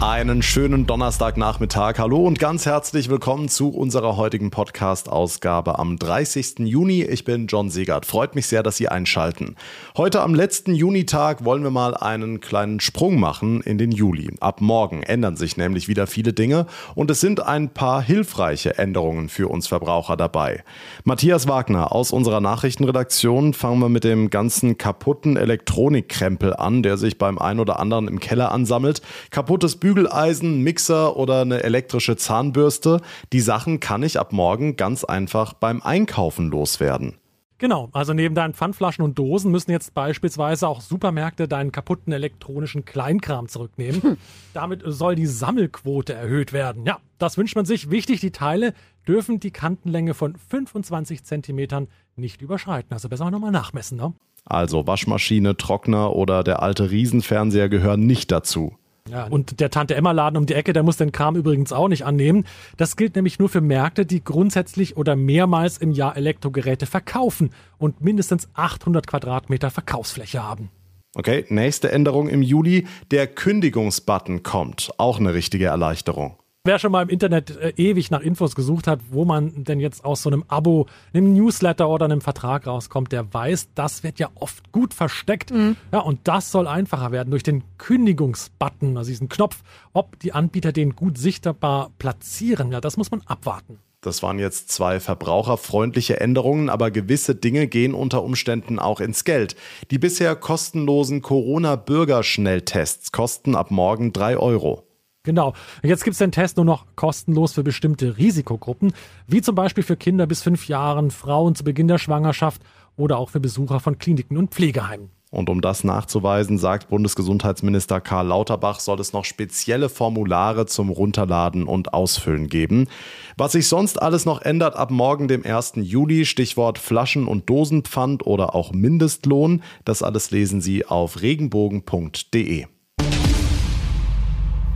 Einen schönen Donnerstagnachmittag. Hallo und ganz herzlich willkommen zu unserer heutigen Podcast-Ausgabe am 30. Juni. Ich bin John Segert. Freut mich sehr, dass Sie einschalten. Heute am letzten Junitag wollen wir mal einen kleinen Sprung machen in den Juli. Ab morgen ändern sich nämlich wieder viele Dinge und es sind ein paar hilfreiche Änderungen für uns Verbraucher dabei. Matthias Wagner aus unserer Nachrichtenredaktion fangen wir mit dem ganzen kaputten Elektronikkrempel an, der sich beim ein oder anderen im Keller ansammelt. Kaputtes Büro Bügeleisen, Mixer oder eine elektrische Zahnbürste. Die Sachen kann ich ab morgen ganz einfach beim Einkaufen loswerden. Genau, also neben deinen Pfandflaschen und Dosen müssen jetzt beispielsweise auch Supermärkte deinen kaputten elektronischen Kleinkram zurücknehmen. Hm. Damit soll die Sammelquote erhöht werden. Ja, das wünscht man sich. Wichtig, die Teile dürfen die Kantenlänge von 25 Zentimetern nicht überschreiten. Also besser nochmal nachmessen, ne? Also Waschmaschine, Trockner oder der alte Riesenfernseher gehören nicht dazu. Ja, und der Tante Emma Laden um die Ecke, der muss den Kram übrigens auch nicht annehmen. Das gilt nämlich nur für Märkte, die grundsätzlich oder mehrmals im Jahr Elektrogeräte verkaufen und mindestens 800 Quadratmeter Verkaufsfläche haben. Okay, nächste Änderung im Juli. Der Kündigungsbutton kommt. Auch eine richtige Erleichterung. Wer schon mal im Internet äh, ewig nach Infos gesucht hat, wo man denn jetzt aus so einem Abo, einem Newsletter oder einem Vertrag rauskommt, der weiß, das wird ja oft gut versteckt. Mhm. Ja, und das soll einfacher werden durch den Kündigungsbutton, also diesen Knopf. Ob die Anbieter den gut sichtbar platzieren, ja, das muss man abwarten. Das waren jetzt zwei verbraucherfreundliche Änderungen, aber gewisse Dinge gehen unter Umständen auch ins Geld. Die bisher kostenlosen Corona-Bürgerschnelltests kosten ab morgen drei Euro. Genau. Jetzt gibt es den Test nur noch kostenlos für bestimmte Risikogruppen, wie zum Beispiel für Kinder bis fünf Jahren, Frauen zu Beginn der Schwangerschaft oder auch für Besucher von Kliniken und Pflegeheimen. Und um das nachzuweisen, sagt Bundesgesundheitsminister Karl Lauterbach, soll es noch spezielle Formulare zum Runterladen und Ausfüllen geben. Was sich sonst alles noch ändert ab morgen, dem 1. Juli, Stichwort Flaschen- und Dosenpfand oder auch Mindestlohn, das alles lesen Sie auf regenbogen.de.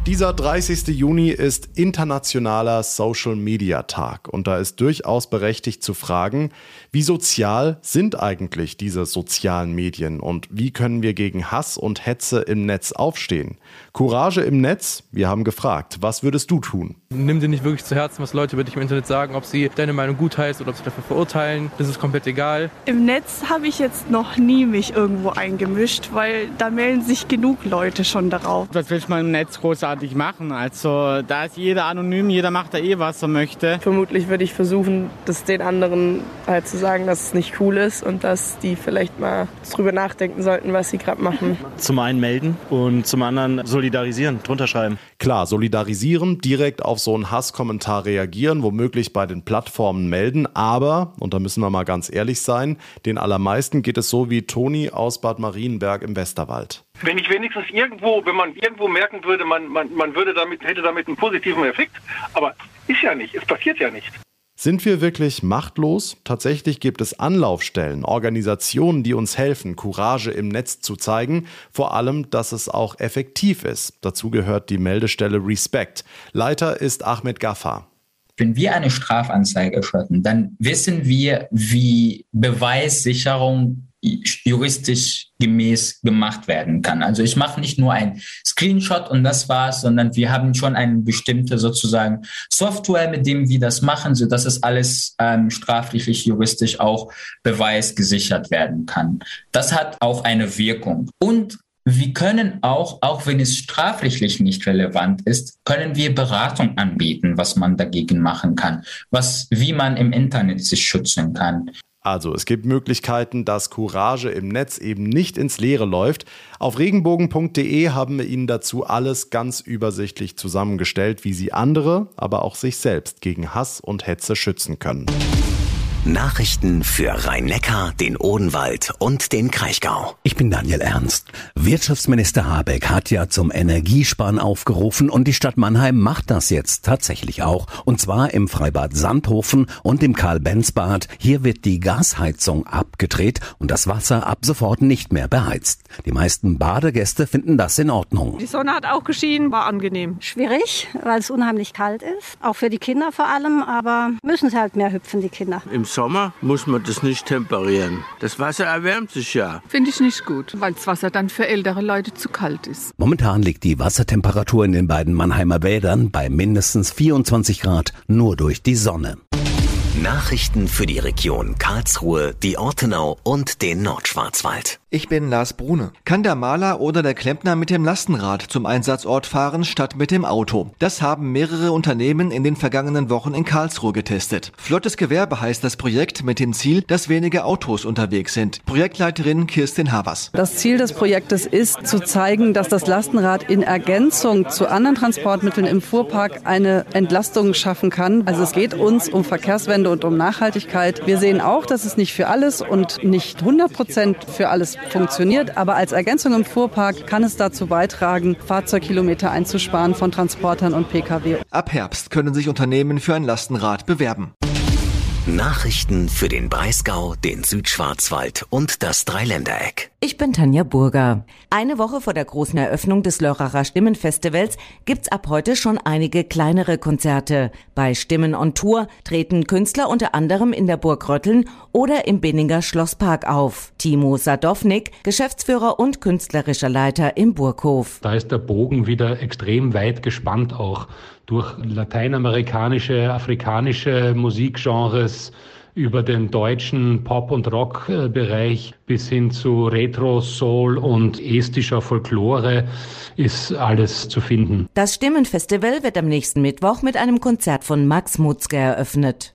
Dieser 30. Juni ist internationaler Social Media Tag und da ist durchaus berechtigt zu fragen, wie sozial sind eigentlich diese sozialen Medien und wie können wir gegen Hass und Hetze im Netz aufstehen? Courage im Netz? Wir haben gefragt, was würdest du tun? Nimm dir nicht wirklich zu Herzen, was Leute über dich im Internet sagen, ob sie deine Meinung gut heißt oder ob sie dafür verurteilen. Das ist komplett egal. Im Netz habe ich jetzt noch nie mich irgendwo eingemischt, weil da melden sich genug Leute schon darauf. Was will man im Netz großartig machen? Also da ist jeder anonym, jeder macht da eh, was er möchte. Vermutlich würde ich versuchen, das den anderen halt zu sagen, dass es nicht cool ist und dass die vielleicht mal drüber nachdenken sollten, was sie gerade machen. Zum einen melden und zum anderen solidarisieren, drunter schreiben. Klar, solidarisieren, direkt auf so einen Hasskommentar reagieren, womöglich bei den Plattformen melden, aber, und da müssen wir mal ganz ehrlich sein, den allermeisten geht es so wie Toni aus Bad Marienberg im Westerwald. Wenn ich wenigstens irgendwo, wenn man irgendwo merken würde, man, man, man würde damit, hätte damit einen positiven Effekt, aber ist ja nicht, es passiert ja nicht. Sind wir wirklich machtlos? Tatsächlich gibt es Anlaufstellen, Organisationen, die uns helfen, Courage im Netz zu zeigen, vor allem, dass es auch effektiv ist. Dazu gehört die Meldestelle Respect. Leiter ist Ahmed Gaffa. Wenn wir eine Strafanzeige schreiben, dann wissen wir, wie Beweissicherung juristisch gemäß gemacht werden kann. Also ich mache nicht nur ein Screenshot und das war's, sondern wir haben schon eine bestimmte sozusagen Software, mit dem wir das machen, so dass es alles ähm, strafrechtlich juristisch auch beweisgesichert werden kann. Das hat auch eine Wirkung. Und wir können auch, auch wenn es strafrechtlich nicht relevant ist, können wir Beratung anbieten, was man dagegen machen kann, was, wie man im Internet sich schützen kann. Also es gibt Möglichkeiten, dass Courage im Netz eben nicht ins Leere läuft. Auf regenbogen.de haben wir Ihnen dazu alles ganz übersichtlich zusammengestellt, wie Sie andere, aber auch sich selbst gegen Hass und Hetze schützen können. Nachrichten für Rhein-Neckar, den Odenwald und den Kraichgau. Ich bin Daniel Ernst. Wirtschaftsminister Habeck hat ja zum Energiesparen aufgerufen und die Stadt Mannheim macht das jetzt tatsächlich auch. Und zwar im Freibad Sandhofen und im Karl-Benz-Bad. Hier wird die Gasheizung abgedreht und das Wasser ab sofort nicht mehr beheizt. Die meisten Badegäste finden das in Ordnung. Die Sonne hat auch geschienen, war angenehm. Schwierig, weil es unheimlich kalt ist. Auch für die Kinder vor allem, aber müssen sie halt mehr hüpfen, die Kinder. Im Sommer muss man das nicht temperieren. Das Wasser erwärmt sich ja. Finde ich nicht gut, weil das Wasser dann für ältere Leute zu kalt ist. Momentan liegt die Wassertemperatur in den beiden Mannheimer Wäldern bei mindestens 24 Grad nur durch die Sonne. Nachrichten für die Region Karlsruhe, die Ortenau und den Nordschwarzwald. Ich bin Lars Brune. Kann der Maler oder der Klempner mit dem Lastenrad zum Einsatzort fahren statt mit dem Auto? Das haben mehrere Unternehmen in den vergangenen Wochen in Karlsruhe getestet. Flottes Gewerbe heißt das Projekt mit dem Ziel, dass weniger Autos unterwegs sind. Projektleiterin Kirstin Havers. Das Ziel des Projektes ist zu zeigen, dass das Lastenrad in Ergänzung zu anderen Transportmitteln im Fuhrpark eine Entlastung schaffen kann. Also es geht uns um Verkehrswende und um Nachhaltigkeit. Wir sehen auch, dass es nicht für alles und nicht 100 Prozent für alles funktioniert, aber als Ergänzung im Fuhrpark kann es dazu beitragen, Fahrzeugkilometer einzusparen von Transportern und Pkw. Ab Herbst können sich Unternehmen für ein Lastenrad bewerben. Nachrichten für den Breisgau, den Südschwarzwald und das Dreiländereck. Ich bin Tanja Burger. Eine Woche vor der großen Eröffnung des Lörracher Stimmenfestivals gibt's ab heute schon einige kleinere Konzerte. Bei Stimmen on Tour treten Künstler unter anderem in der Burg Rötteln oder im Binninger Schlosspark auf. Timo Sadownik, Geschäftsführer und künstlerischer Leiter im Burghof. Da ist der Bogen wieder extrem weit gespannt auch durch lateinamerikanische, afrikanische Musikgenres über den deutschen Pop- und Rock-Bereich bis hin zu Retro, Soul und estischer Folklore ist alles zu finden. Das Stimmenfestival wird am nächsten Mittwoch mit einem Konzert von Max Mutzke eröffnet.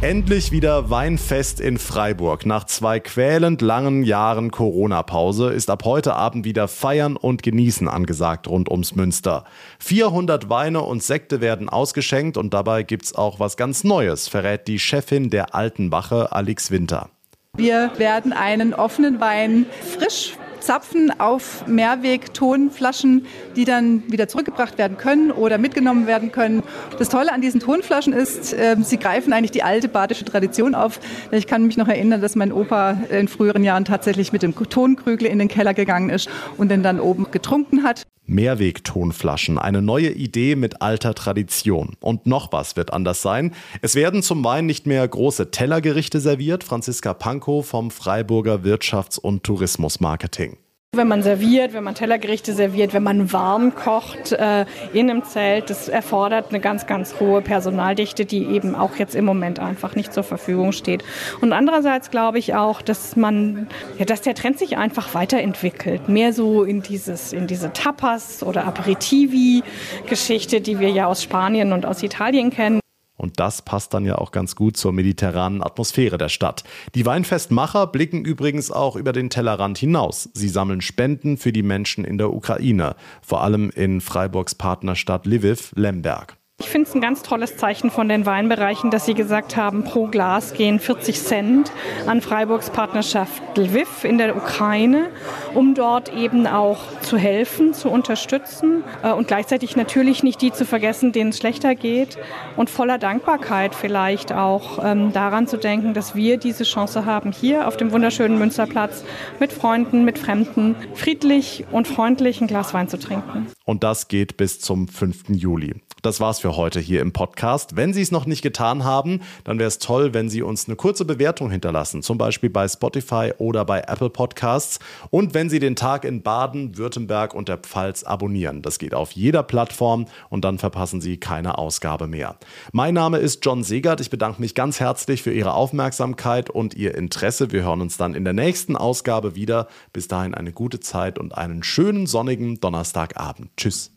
Endlich wieder Weinfest in Freiburg. Nach zwei quälend langen Jahren Corona-Pause ist ab heute Abend wieder Feiern und Genießen angesagt rund ums Münster. 400 Weine und Sekte werden ausgeschenkt und dabei gibt's auch was ganz Neues, verrät die Chefin der Alten Wache, Alex Winter. Wir werden einen offenen Wein frisch Zapfen auf Mehrweg-Tonflaschen, die dann wieder zurückgebracht werden können oder mitgenommen werden können. Das Tolle an diesen Tonflaschen ist, äh, sie greifen eigentlich die alte badische Tradition auf. Ich kann mich noch erinnern, dass mein Opa in früheren Jahren tatsächlich mit dem Tonkrügel in den Keller gegangen ist und den dann oben getrunken hat. Mehrwegtonflaschen, eine neue Idee mit alter Tradition. Und noch was wird anders sein. Es werden zum Wein nicht mehr große Tellergerichte serviert. Franziska Pankow vom Freiburger Wirtschafts- und Tourismusmarketing. Wenn man serviert, wenn man Tellergerichte serviert, wenn man warm kocht äh, in einem Zelt, das erfordert eine ganz, ganz hohe Personaldichte, die eben auch jetzt im Moment einfach nicht zur Verfügung steht. Und andererseits glaube ich auch, dass man, ja, dass der Trend sich einfach weiterentwickelt. Mehr so in dieses, in diese Tapas oder Aperitivi-Geschichte, die wir ja aus Spanien und aus Italien kennen. Und das passt dann ja auch ganz gut zur mediterranen Atmosphäre der Stadt. Die Weinfestmacher blicken übrigens auch über den Tellerrand hinaus. Sie sammeln Spenden für die Menschen in der Ukraine, vor allem in Freiburgs Partnerstadt Lviv, Lemberg. Ich finde es ein ganz tolles Zeichen von den Weinbereichen, dass sie gesagt haben, pro Glas gehen 40 Cent an Freiburgs Partnerschaft Lviv in der Ukraine, um dort eben auch zu helfen, zu unterstützen äh, und gleichzeitig natürlich nicht die zu vergessen, denen es schlechter geht und voller Dankbarkeit vielleicht auch ähm, daran zu denken, dass wir diese Chance haben, hier auf dem wunderschönen Münsterplatz mit Freunden, mit Fremden friedlich und freundlich ein Glas Wein zu trinken. Und das geht bis zum 5. Juli. Das war's für heute hier im Podcast. Wenn Sie es noch nicht getan haben, dann wäre es toll, wenn Sie uns eine kurze Bewertung hinterlassen, zum Beispiel bei Spotify oder bei Apple Podcasts. Und wenn Sie den Tag in Baden, Württemberg und der Pfalz abonnieren. Das geht auf jeder Plattform und dann verpassen Sie keine Ausgabe mehr. Mein Name ist John Segert. Ich bedanke mich ganz herzlich für Ihre Aufmerksamkeit und Ihr Interesse. Wir hören uns dann in der nächsten Ausgabe wieder. Bis dahin eine gute Zeit und einen schönen sonnigen Donnerstagabend. Tschüss.